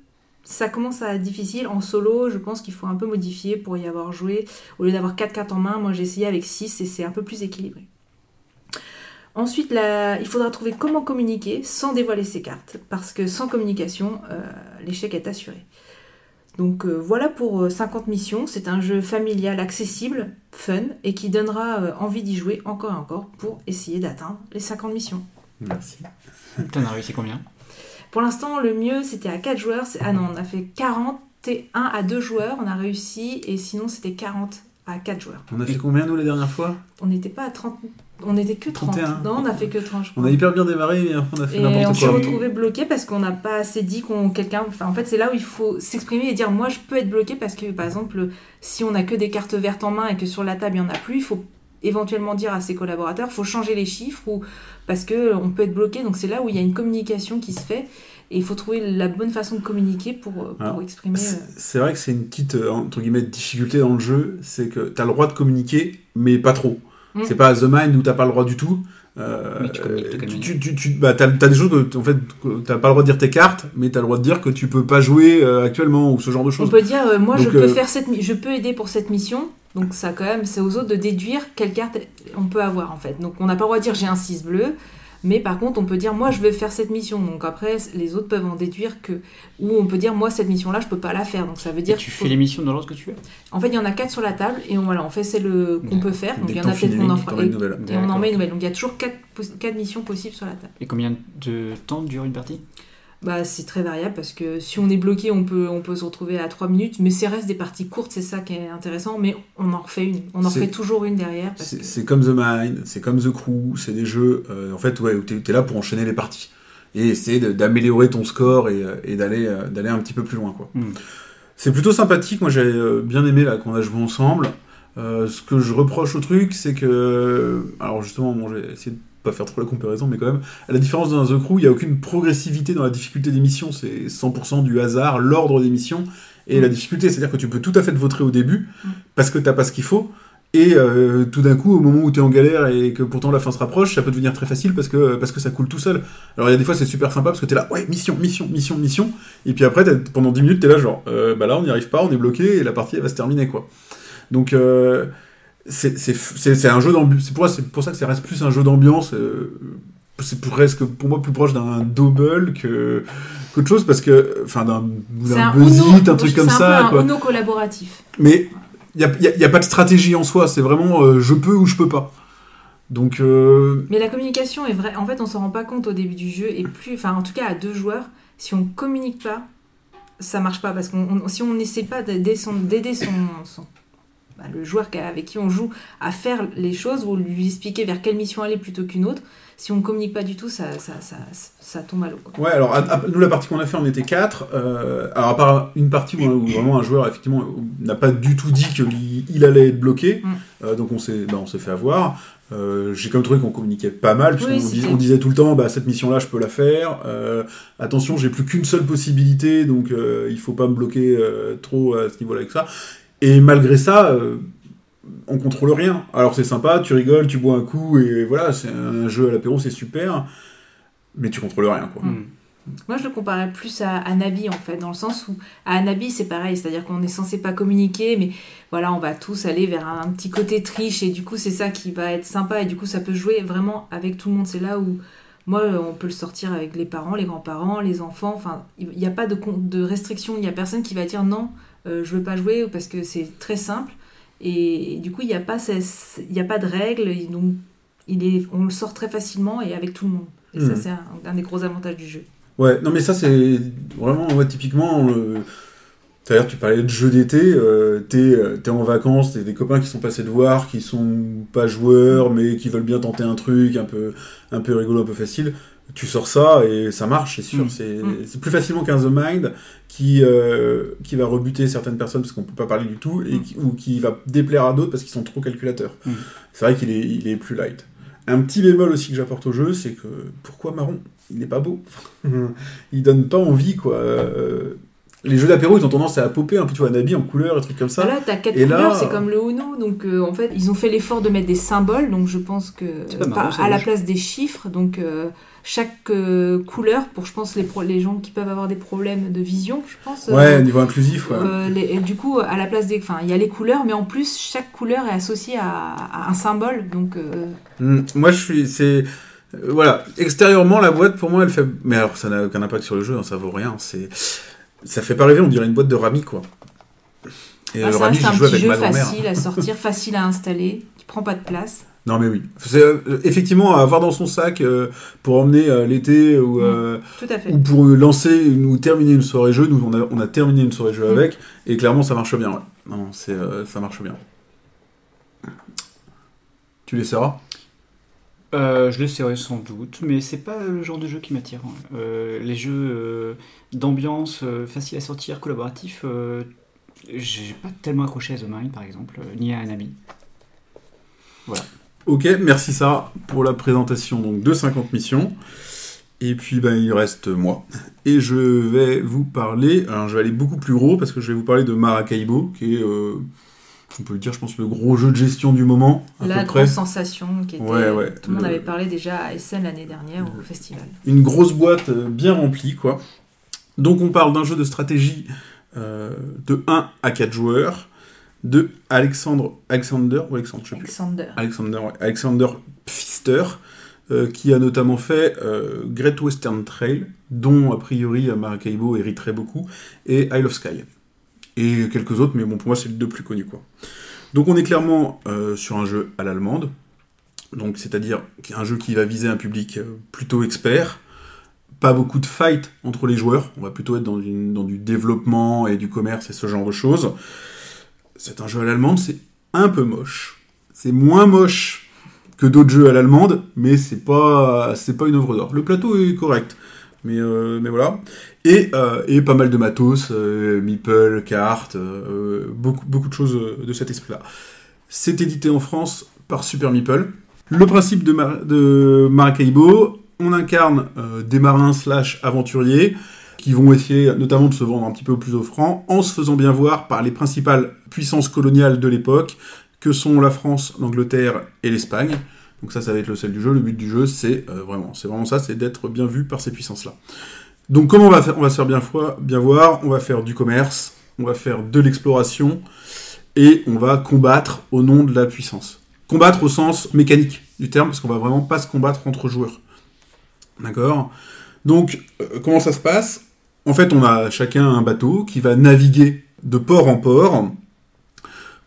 ça commence à être difficile. En solo, je pense qu'il faut un peu modifier pour y avoir joué. Au lieu d'avoir 4 cartes en main, moi j'ai essayé avec 6 et c'est un peu plus équilibré. Ensuite, il faudra trouver comment communiquer sans dévoiler ses cartes, parce que sans communication, euh, l'échec est assuré. Donc euh, voilà pour euh, 50 missions. C'est un jeu familial accessible, fun, et qui donnera euh, envie d'y jouer encore et encore pour essayer d'atteindre les 50 missions. Merci. T'en as réussi combien? Pour l'instant, le mieux, c'était à 4 joueurs. Ah non, on a fait 41 à 2 joueurs, on a réussi, et sinon, c'était 40 à 4 joueurs. On a fait combien nous la dernière fois? On n'était pas à 30, on n'était que 30. 31. Non, on a fait que 30, je On a hyper bien démarré, mais on a fait Et on n'importe s'est quoi. retrouvé bloqué parce qu'on n'a pas assez dit qu'on quelqu'un. Enfin, en fait, c'est là où il faut s'exprimer et dire moi je peux être bloqué parce que par exemple, si on a que des cartes vertes en main et que sur la table il y en a plus, il faut éventuellement dire à ses collaborateurs, faut changer les chiffres ou parce que on peut être bloqué. Donc c'est là où il y a une communication qui se fait et il faut trouver la bonne façon de communiquer pour, pour Alors, exprimer. C'est euh, c'est vrai que c'est une petite euh, entre guillemets difficulté dans le jeu, c'est que t'as le droit de communiquer, mais pas trop. Mm. C'est pas The Mind où t'as pas le droit du tout. Euh, Mais tu quelle tu, tu, tu, tu- bah, t'as, t'as des choses que en fait t'as pas le droit de dire tes cartes, mais t'as le droit de dire que tu peux pas jouer euh, actuellement ou ce genre de On choses. peut dire euh, moi je peux euh, faire cette je peux aider pour cette mission. Donc ça quand même c'est aux autres de déduire quelle carte on peut avoir en fait. Donc on n'a pas le droit de dire j'ai un 6 bleu, mais par contre on peut dire moi je vais faire cette mission. Donc après les autres peuvent en déduire que ou on peut dire moi cette mission là je peux pas la faire. Donc ça veut Et dire tu fais faut- les missions dans l'ordre que tu veux? En fait il y en a quatre sur la table et on, voilà on fait celle euh, qu'on peut faire. Donc il y en a peut-être qu'on en une, fera et, nouvelle. et on en met une nouvelle. Donc il y a toujours quatre, quatre missions possibles sur la table. Et combien de temps dure une partie? Bah, c'est très variable parce que si on est bloqué, on peut, on peut se retrouver à 3 minutes, mais c'est reste des parties courtes, c'est ça qui est intéressant, mais on en refait une. On en refait toujours une derrière. C'est, que... comme The Mind, c'est comme The Crew, c'est des jeux euh, en fait ouais, où t'es, t'es là pour enchaîner les parties et essayer d'améliorer ton score et, euh, et d'aller, euh, d'aller un petit peu plus loin quoi. Hmm. C'est plutôt sympathique, moi j'ai bien aimé là qu'on a joué ensemble. Euh, ce que je reproche au truc, c'est que. Alors justement, bon, j'ai essayé de pas faire trop la comparaison, mais quand même, à la différence d'un The Crew, il n'y a aucune progressivité dans la difficulté des missions, c'est 100% du hasard, l'ordre des missions, et Mm. la difficulté, c'est-à-dire que tu peux tout à fait te vautrer au début, Mm. parce que t'as pas ce qu'il faut, et euh, tout d'un coup, au moment où tu es en galère et que pourtant la fin se rapproche, ça peut devenir très facile parce que, parce que ça coule tout seul. Alors il y a des fois c'est super sympa parce que tu es là, ouais, mission, mission, mission, mission, et puis après, pendant 10 minutes, tu es là genre, euh, bah là on n'y arrive pas, on est bloqué, et la partie elle va se terminer quoi. Donc euh, c'est c'est- c'est- c'est un jeu d'ambiance, c'est pour, c'est pour ça que ça reste plus un jeu d'ambiance, euh, c'est presque pour moi plus proche d'un double que qu'autre chose parce que, enfin d'un C'est d'un un un truc comme c'est ça quoi. un Uno collaboratif. Mais il n'y a, pas de stratégie en soi, c'est vraiment euh, je peux ou je peux pas. Donc, euh, Mais la communication est vraie. En fait, on s'en rend pas compte au début du jeu, et plus, enfin, en tout cas, à deux joueurs, si on communique pas, ça marche pas parce qu'on on- si on n'essaie pas d'aider son, d'aider son, son- bah, le joueur avec qui on joue à faire les choses ou lui expliquer vers quelle mission aller plutôt qu'une autre, si on communique pas du tout, ça, ça, ça, ça tombe à l'eau. Ouais, alors à- à- nous la partie qu'on a fait, on était quatre. euh, alors à part une partie où, où vraiment un joueur effectivement n'a pas du tout dit qu'il il allait être bloqué, Mm. euh, donc on s'est, bah, on s'est fait avoir. Euh, J'ai quand même trouvé qu'on communiquait pas mal, puisqu'on Oui, disait tout le temps, bah cette mission-là, je peux la faire. Euh, attention, j'ai plus qu'une seule possibilité, donc euh, il faut pas me bloquer trop à ce niveau-là avec ça. Et malgré ça. euh, on contrôle rien. Alors c'est sympa, tu rigoles, tu bois un coup et voilà, c'est un jeu à l'apéro, c'est super, mais tu contrôles rien quoi. Hmm. Moi, je le comparais plus à, à Nabi, en fait, dans le sens où, à Nabi, c'est pareil, c'est-à-dire qu'on est censé pas communiquer, mais voilà, on va tous aller vers un, petit côté triche, et du coup, c'est ça qui va être sympa, et du coup, ça peut jouer vraiment avec tout le monde. C'est là où, moi, euh, on peut le sortir avec les parents, les grands-parents, les enfants, enfin, il n'y a pas de, de restriction, il n'y a personne qui va dire non, euh, je veux pas jouer, parce que c'est très simple, et, du coup, il n'y a, pas ces- il y a pas de règles, donc, il est, on le sort très facilement et avec tout le monde. Et ça, Mhm. c'est un- un des gros avantages du jeu. Ouais, non mais ça c'est vraiment, ouais, typiquement, euh, l'heure tu parlais de jeux d'été, euh, t'es euh, t'es en vacances, t'as des copains qui sont passés te voir, qui sont pas joueurs, mais qui veulent bien tenter un truc un peu, un peu rigolo, un peu facile, tu sors ça et ça marche, c'est sûr, Mm. c'est Mm. c'est plus facilement qu'un The Mind qui, euh, qui va rebuter certaines personnes parce qu'on peut pas parler du tout, et Mm. qui- ou qui va déplaire à d'autres parce qu'ils sont trop calculateurs. C'est vrai qu'il est, il est plus light. Un petit bémol aussi que j'apporte au jeu, c'est que pourquoi marron? Il n'est pas beau. il donne pas envie, quoi. Euh, les jeux d'apéro, ils ont tendance à popper un peu, tu vois, un habit en couleur, et trucs comme ça. Là, t'as quatre Et là- couleurs, c'est comme le Uno, donc euh, en fait, ils ont fait l'effort de mettre des symboles, donc je pense que C'est pas marrant, à la place des chiffres, donc euh, chaque euh, couleur pour, je pense, les, pro- les gens qui peuvent avoir des problèmes de vision, je pense. euh, Ouais, niveau inclusif, ouais. euh, les- et du coup, à la place des, enfin, il y a les couleurs, mais en plus, chaque couleur est associée à, à un symbole, donc euh, Mm, Moi, je suis. C'est. voilà. Extérieurement, la boîte, pour moi, elle fait. Mais alors, ça n'a aucun impact sur le jeu, hein, ça vaut rien. C'est. Ça fait pas rêver, on dirait une boîte de Rami, quoi. Et ah, le ça Rami, reste un joue petit avec jeu ma facile à sortir, *laughs* facile à installer, qui prend pas de place. Non, mais oui. C'est euh, effectivement à avoir dans son sac euh, pour emmener euh, l'été ou. Mm. euh, ou pour lancer une- ou terminer une soirée jeu, nous on a, on a terminé une soirée jeu Mm. avec, et clairement ça marche bien, ouais. Non, c'est, euh, ça marche bien. Tu l'essaieras Euh, je l'essaierai sans doute, mais c'est pas le genre de jeu qui m'attire. hein. Euh, les jeux euh, d'ambiance, euh, faciles à sortir, collaboratifs, euh, j'ai pas tellement accroché à The Mind par exemple, ni à un ami. Ok, merci Sarah pour la présentation donc, de 50 missions. Et puis ben, il reste moi. Et je vais vous parler, alors je vais aller beaucoup plus gros parce que je vais vous parler de Maracaibo, qui est, on peut le dire, je pense, le gros jeu de gestion du moment. À La peu près. grosse sensation qui était. Ouais, ouais. Tout le monde avait parlé déjà à Essen l'année dernière au festival. une grosse boîte euh, bien remplie, quoi. Donc on parle d'un jeu de stratégie euh, de 1 à 4 joueurs, de Alexandre, Alexander ou Alexandre, je sais plus. Alexander. Alexander, ouais, Alexander Pfister, euh, qui a notamment fait euh, Great Western Trail, dont a priori Maracaibo hériterait beaucoup, et Isle of Sky. Et quelques autres, mais bon, pour moi, c'est les deux plus connus, quoi. Donc on est clairement euh, sur un jeu à l'allemande, donc c'est-à-dire un jeu qui va viser un public euh, plutôt expert, pas beaucoup de fight entre les joueurs, on va plutôt être dans, du développement et du commerce et ce genre de choses. C'est un jeu à l'allemande, c'est un peu moche. C'est moins moche que d'autres jeux à l'allemande, mais c'est pas c'est pas une œuvre d'or. Le plateau est correct, mais euh, mais voilà. Et, euh, et pas mal de matos, euh, meeple, cartes, euh, beaucoup de choses de cet esprit-là. C'est édité en France par Super Meeple. Le principe de, Mar- de Maracaibo, on incarne des marins slash aventuriers qui vont essayer notamment de se vendre un petit peu plus offrant en se faisant bien voir par les principales puissances coloniales de l'époque que sont la France, l'Angleterre et l'Espagne. Donc ça, ça va être le sel du jeu. Le but du jeu, c'est euh, vraiment, c'est vraiment ça, c'est d'être bien vu par ces puissances-là. Donc comment on va faire On va se faire bien, voir? On va faire du commerce, on va faire de l'exploration et on va combattre au nom de la puissance. Combattre au sens mécanique du terme, parce qu'on va vraiment pas se combattre entre joueurs. D'accord? Donc, euh, comment ça se passe? En fait, on a chacun un bateau qui va naviguer de port en port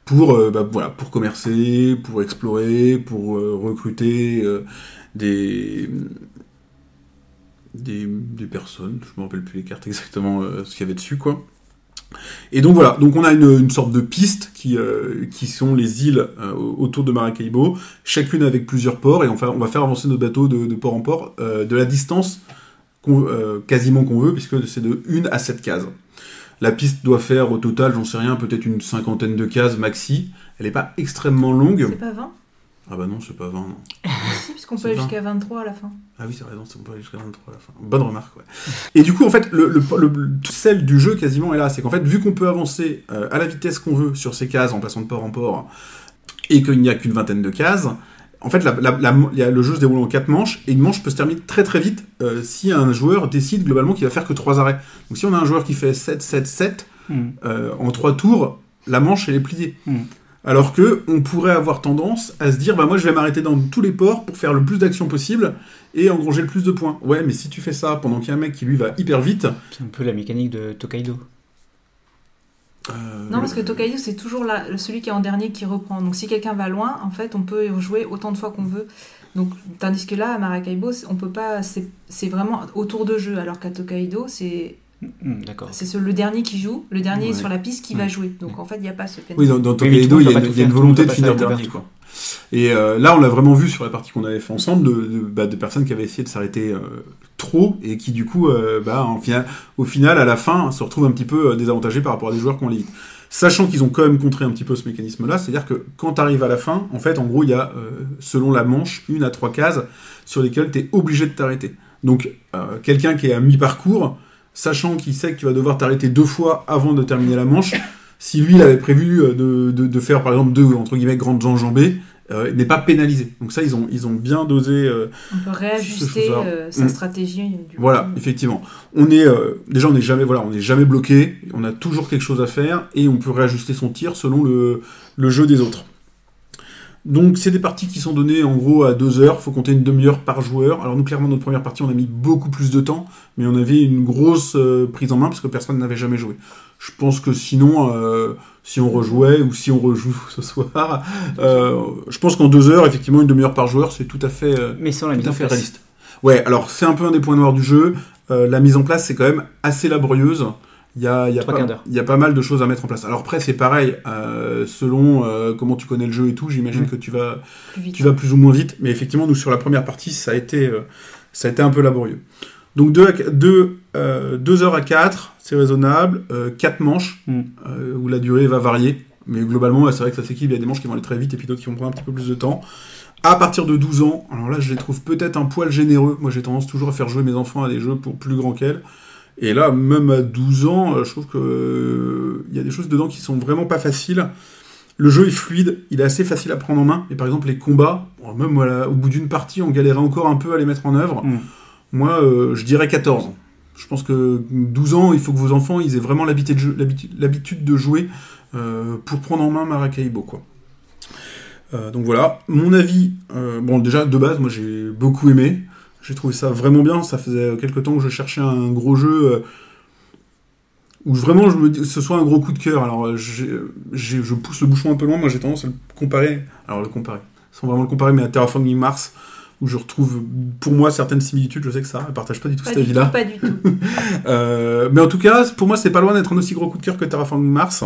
pour, euh, bah, voilà, pour commercer, pour explorer, pour euh, recruter euh, des, des, des personnes. Je me rappelle plus les cartes exactement ce qu'il y avait dessus, quoi. Et donc voilà, donc on a une, sorte de piste qui, qui sont les îles autour de Maracaibo, chacune avec plusieurs ports, et on, on va faire avancer notre bateau de, port en port de la distance quasiment qu'on veut, puisque c'est de 1 à 7 cases. La piste doit faire au total, j'en sais rien, peut-être une cinquantaine de cases maxi. Elle n'est pas extrêmement longue. C'est pas 20 Ah bah non, c'est pas 20, non. Si, puisqu'on peut aller 20. jusqu'à 23 à la fin. Ah oui, c'est raison, c'est on peut aller jusqu'à 23 à la fin. Bonne remarque, ouais. Et du coup, en fait, le, le, le- le- tout sel du jeu quasiment est là. C'est qu'en fait, vu qu'on peut avancer euh, à la vitesse qu'on veut sur ces cases en passant de port en port, et qu'il n'y a qu'une vingtaine de cases, en fait, la- la- la- le jeu se déroule en quatre manches, et une manche peut se terminer très très vite euh, si un joueur décide globalement qu'il va faire que trois arrêts. Donc si on a un joueur qui fait 7, 7, 7, Hmm. euh, en trois tours, la manche elle est pliée. Mm. Alors que on pourrait avoir tendance à se dire bah moi je vais m'arrêter dans tous les ports pour faire le plus d'actions possible et engranger le plus de points. Ouais, mais si tu fais ça pendant qu'il y a un mec qui lui va hyper vite, C'est un peu la mécanique de Tokaido. Euh, Non, parce que Tokaido, c'est toujours celui qui est en dernier qui reprend. Donc si quelqu'un va loin, en fait, on peut jouer autant de fois qu'on veut. Donc, tandis que là, à Maracaibo, on peut pas. C'est c'est vraiment autour de jeu. Alors qu'à Tokaido, c'est Hmm, D'accord. c'est ce- le dernier qui joue, le dernier Ouais. sur la piste qui va jouer. Donc en fait, il n'y a pas ce phénomène. Oui, dans, dans il y y a une faire, volonté de finir dernier. Quoi. Et euh, là, on l'a vraiment vu sur la partie qu'on avait fait ensemble, de, de, bah, de personnes qui avaient essayé de s'arrêter euh, trop et qui, du coup, euh, bah, en au final, à la fin, se retrouvent un petit peu désavantagés par rapport à des joueurs qui ont limite. Sachant qu'ils ont quand même contré un petit peu ce mécanisme-là, c'est-à-dire que quand tu arrives à la fin, en fait, en gros, il y a, euh, selon la manche, une à trois cases sur lesquelles tu es obligé de t'arrêter. Donc, euh, quelqu'un qui est à mi-parcours, sachant qu'il sait que tu vas devoir t'arrêter deux fois avant de terminer la manche, si lui, il avait prévu euh, de, de- de faire, par exemple, deux, entre guillemets, grandes enjambées, euh, il n'est pas pénalisé. Donc ça, ils ont, ils ont bien dosé... euh, On peut réajuster euh, sa Mm. stratégie. Du voilà, coup. effectivement. On est euh, déjà on n'est jamais voilà, on n'est jamais bloqué, on a toujours quelque chose à faire et on peut réajuster son tir selon le, le jeu des autres. Donc c'est des parties qui sont données en gros à deux heures, faut compter une demi-heure par joueur. Alors nous clairement notre première partie on a mis beaucoup plus de temps, mais on avait une grosse euh, prise en main parce que personne n'avait jamais joué. Je pense que sinon euh, si on rejouait ou si on rejoue *laughs* ce soir, euh, je pense qu'en deux heures effectivement une demi-heure par joueur c'est tout à fait Mais sans la mise tout à en fait place. réaliste. Ouais, alors c'est un peu un des points noirs du jeu. La mise en place, c'est quand même assez laborieuse. Il y a, y, pas- y a mal de choses à mettre en place. Alors après, c'est pareil, euh, selon euh, comment tu connais le jeu et tout, j'imagine Mm. que tu vas, Plus vite. tu vas plus ou moins vite. Mais effectivement, nous, sur la première partie, ça a été, euh, ça a été un peu laborieux. Donc 2 deux, euh, deux heures à 4, c'est raisonnable. 4 manches, Mm. euh, où la durée va varier. Mais globalement, ouais, c'est vrai que ça s'équipe. Il y a des manches qui vont aller très vite et puis d'autres qui vont prendre un petit peu plus de temps. À partir de 12 ans, alors là, je les trouve peut-être un poil généreux. Moi, j'ai tendance toujours à faire jouer mes enfants à des jeux pour plus grands qu'elles. Et là, même à 12 ans, euh, je trouve que euh, il y a des choses dedans qui sont vraiment pas faciles. Le jeu est fluide, il est assez facile à prendre en main. Et par exemple, les combats, même voilà, au bout d'une partie, on galérait encore un peu à les mettre en œuvre. Mm. Moi, euh, je dirais 14. Je pense que 12 ans, il faut que vos enfants ils aient vraiment l'habitude de, jeu- jouer euh, pour prendre en main Maracaibo. Quoi. Euh, donc voilà, mon avis, bon déjà de base, moi j'ai beaucoup aimé. J'ai trouvé ça vraiment bien. Ça faisait quelques temps que je cherchais un gros jeu euh, où vraiment je me dis, ce soit un gros coup de cœur. Alors je pousse le bouchon un peu loin. Moi j'ai tendance à le comparer. Alors le comparer, sans vraiment le comparer, mais à Terraforming Mars, où je retrouve pour moi certaines similitudes. Je sais que ça ne partage pas du tout Pas cet du avis-là. pas du tout. *laughs* Euh, mais en tout cas, pour moi, c'est pas loin d'être un aussi gros coup de cœur que Terraforming Mars.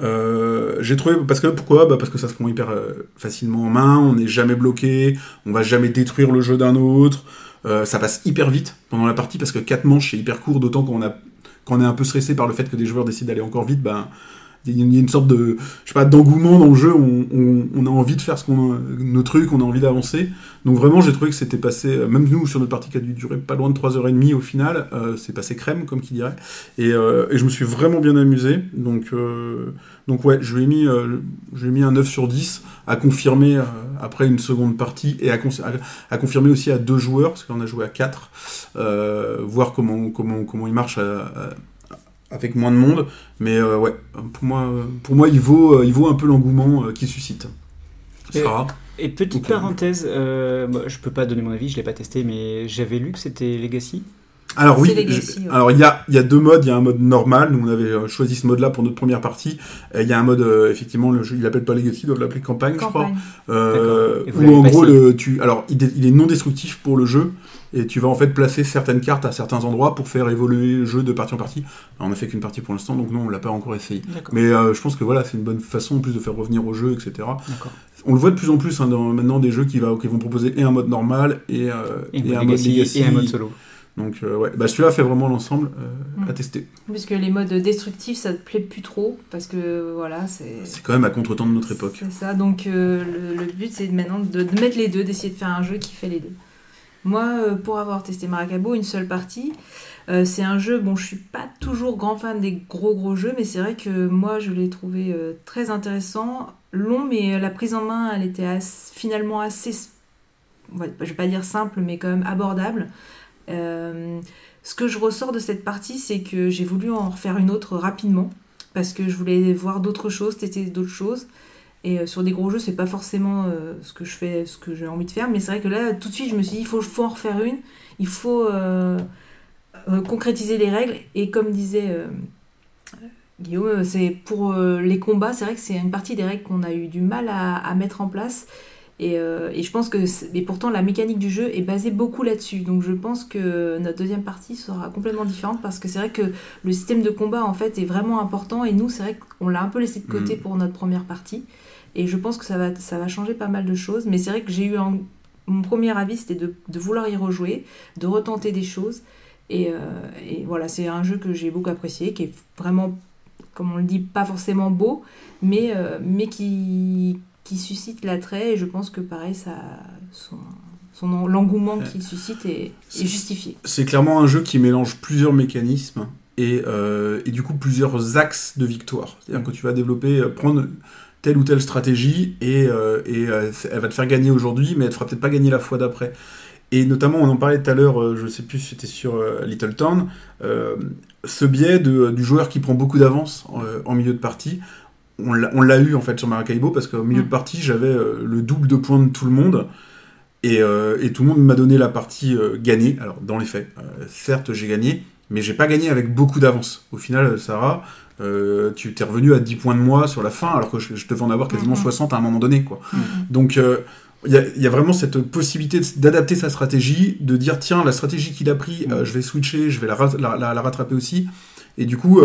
Euh, j'ai trouvé parce que pourquoi? Bah parce que ça se prend hyper euh, facilement en main, on n'est jamais bloqué, on va jamais détruire le jeu d'un autre, euh, ça passe hyper vite pendant la partie parce que 4 manches c'est hyper court, d'autant qu'on a quand on est un peu stressé par le fait que des joueurs décident d'aller encore vite, une- il y a une sorte de je sais pas d'engouement dans le jeu, on, on- on a envie de faire ce qu'on nos trucs, on a envie d'avancer. Donc vraiment, j'ai trouvé que c'était passé, euh, même nous, sur notre partie qui a dû durer pas loin de 3h30 au final, euh, c'est passé crème, comme qui dirait. Et, euh, et je me suis vraiment bien amusé. Donc, euh, donc ouais, je lui ai mis, euh, je lui ai mis un 9 sur 10 à confirmer euh, après une seconde partie et à, à, confirmer aussi à deux joueurs, parce qu'on a joué à 4, euh, voir comment, comment, comment il marche à- à- avec moins de monde. Mais euh, ouais, pour moi, pour moi il, vaut, euh, il vaut un peu l'engouement euh, qu'il suscite. Et- Sarah Et petite parenthèse, euh, je peux pas donner mon avis, je l'ai pas testé, mais j'avais lu que c'était Legacy. Alors oui, Legacy, ouais. alors il y a, il y a deux modes, il y a un mode normal, nous on avait euh, choisi ce mode-là pour notre première partie, Et il y a un mode, euh, effectivement, le jeu, il l'appelle pas Legacy, il doit l'appeler campagne, je crois, Campagne. euh, où en gros, le, tu, alors il est, il est non destructif pour le jeu, et tu vas en fait placer certaines cartes à certains endroits pour faire évoluer le jeu de partie en partie. Alors, on n'a fait qu'une partie pour l'instant, donc non, on l'a pas encore essayé. Mais euh, je pense que voilà, c'est une bonne façon en plus de faire revenir au jeu, etc. D'accord. On le voit de plus en plus hein, dans maintenant des jeux qui, va, qui vont proposer et un mode normal et, euh, Et, et un un mode Legacy, Legacy. et un mode solo. Donc euh, ouais, bah, celui-là fait vraiment l'ensemble euh, Mm. à tester. Puisque les modes destructifs, ça te plaît plus trop, parce que voilà, c'est. C'est quand même à contre-temps de notre époque. C'est ça, donc euh, le, le but c'est maintenant de, de mettre les deux, d'essayer de faire un jeu qui fait les deux. Moi, pour avoir testé Maracaibo, une seule partie, c'est un jeu, bon, je suis pas toujours grand fan des gros gros jeux, mais c'est vrai que moi je l'ai trouvé très intéressant, long, mais la prise en main, elle était as- finalement assez, je vais pas dire simple, mais quand même abordable. Euh, ce que je ressors de cette partie, c'est que j'ai voulu en refaire une autre rapidement parce que je voulais voir d'autres choses, tester d'autres choses. Et euh, sur des gros jeux, c'est pas forcément euh, ce que je fais, ce que j'ai envie de faire, mais c'est vrai que là, tout de suite, je me suis dit, il faut, en refaire une, il faut concrétiser les règles. Et comme disait Guillaume, c'est pour les combats, c'est vrai que c'est une partie des règles qu'on a eu du mal à mettre en place. Et, euh, et je pense que, et pourtant, la mécanique du jeu est basée beaucoup là-dessus. Donc je pense que notre deuxième partie sera complètement différente parce que c'est vrai que le système de combat en fait est vraiment important et nous, c'est vrai qu'on l'a un peu laissé de côté Mm. pour notre première partie. Et je pense que ça va, ça va changer pas mal de choses. Mais c'est vrai que j'ai eu un, mon premier avis, c'était de, de vouloir y rejouer, de retenter des choses. Et, euh, et voilà, c'est un jeu que j'ai beaucoup apprécié, qui est vraiment, comme on le dit, pas forcément beau, mais, euh, mais qui, qui suscite l'attrait. Et je pense que pareil, ça, son, son, l'engouement qu'il suscite est, justifié. C'est clairement un jeu qui mélange plusieurs mécanismes et, euh, et du coup plusieurs axes de victoire. C'est-à-dire que tu vas développer, euh, prendre telle ou telle stratégie et, euh, et elle va te faire gagner aujourd'hui, mais elle te fera peut-être pas gagner la fois d'après. Et notamment, on en parlait tout à l'heure, je sais plus si c'était sur Little Town, euh, ce biais de, du joueur qui prend beaucoup d'avance en milieu de partie. On l'a eu en fait sur Maracaibo parce qu'au milieu Mm. de partie, j'avais euh, le double de points de tout le monde. Et, euh, et tout le monde m'a donné la partie euh, gagnée. Alors, dans les faits, certes, j'ai gagné, mais j'ai pas gagné avec beaucoup d'avance. Au final, Sarah, tu t'es revenu à 10 points de moi sur la fin, alors que je, je devais en avoir quasiment Mhm. 60 à un moment donné. quoi. Mhm. Donc, il y, a, il y a vraiment cette possibilité d'adapter sa stratégie, de dire tiens, la stratégie qu'il a pris, euh, je vais switcher, je vais la, rat- la- la- la rattraper aussi. Et du coup,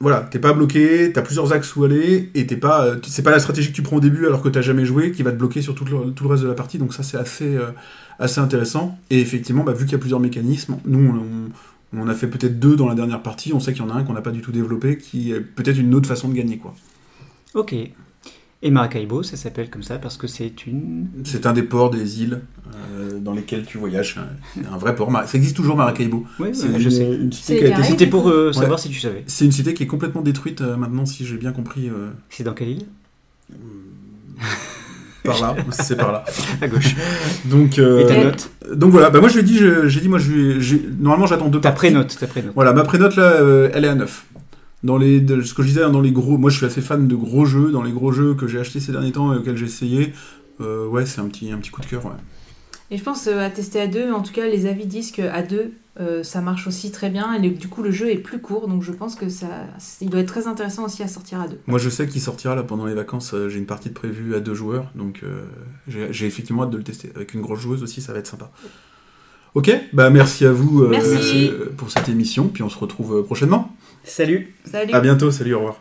voilà, t'es pas bloqué, t'as plusieurs axes où aller, et t'es pas, euh, c'est pas la stratégie que tu prends au début alors que t'as jamais joué qui va te bloquer sur tout le, reste de la partie. Donc ça, c'est assez, euh, assez intéressant. Et effectivement, bah, vu qu'il y a plusieurs mécanismes, nous, on, on- on a fait peut-être deux dans la dernière partie. On sait qu'il y en a un qu'on n'a pas du tout développé, qui est peut-être une autre façon de gagner, quoi. Ok. Et Maracaibo, ça s'appelle comme ça parce que c'est une. C'est un des ports des îles euh, dans lesquels tu voyages. C'est un vrai port. Ça existe toujours Maracaibo. Oui, C'est je une, sais. une cité qui a été. C'était pour euh, Ouais. savoir si tu savais. C'est une cité qui est complètement détruite euh, maintenant, si j'ai bien compris. euh, C'est dans quelle île par là, *laughs* c'est par là. À gauche. Donc, euh, Et ta note donc voilà. Bah moi je lui ai dit, j'ai dit moi je lui ai- normalement j'attends deux Ta parties. prénote, ta prénote. Voilà, ma prénote là, euh, elle est à 9. Dans les, de- ce que je disais, hein, dans les gros, moi je suis assez fan de gros jeux, dans les gros jeux que j'ai achetés ces derniers temps et auxquels j'ai essayé, euh, ouais, c'est un petit, un petit coup de cœur. Ouais. Et je pense euh, à tester à deux, en tout cas les avis disent qu'à deux euh, ça marche aussi très bien et le- du coup le jeu est plus court donc je pense que ça il doit être très intéressant aussi à sortir à deux. Moi je sais qu'il sortira là pendant les vacances, j'ai une partie de prévue à deux joueurs, donc j'ai effectivement hâte de le tester. Avec une grosse joueuse aussi, ça va être sympa. Ok, bah merci à vous Merci. pour cette émission, puis on se retrouve prochainement. Salut. Salut. À bientôt, salut, au revoir.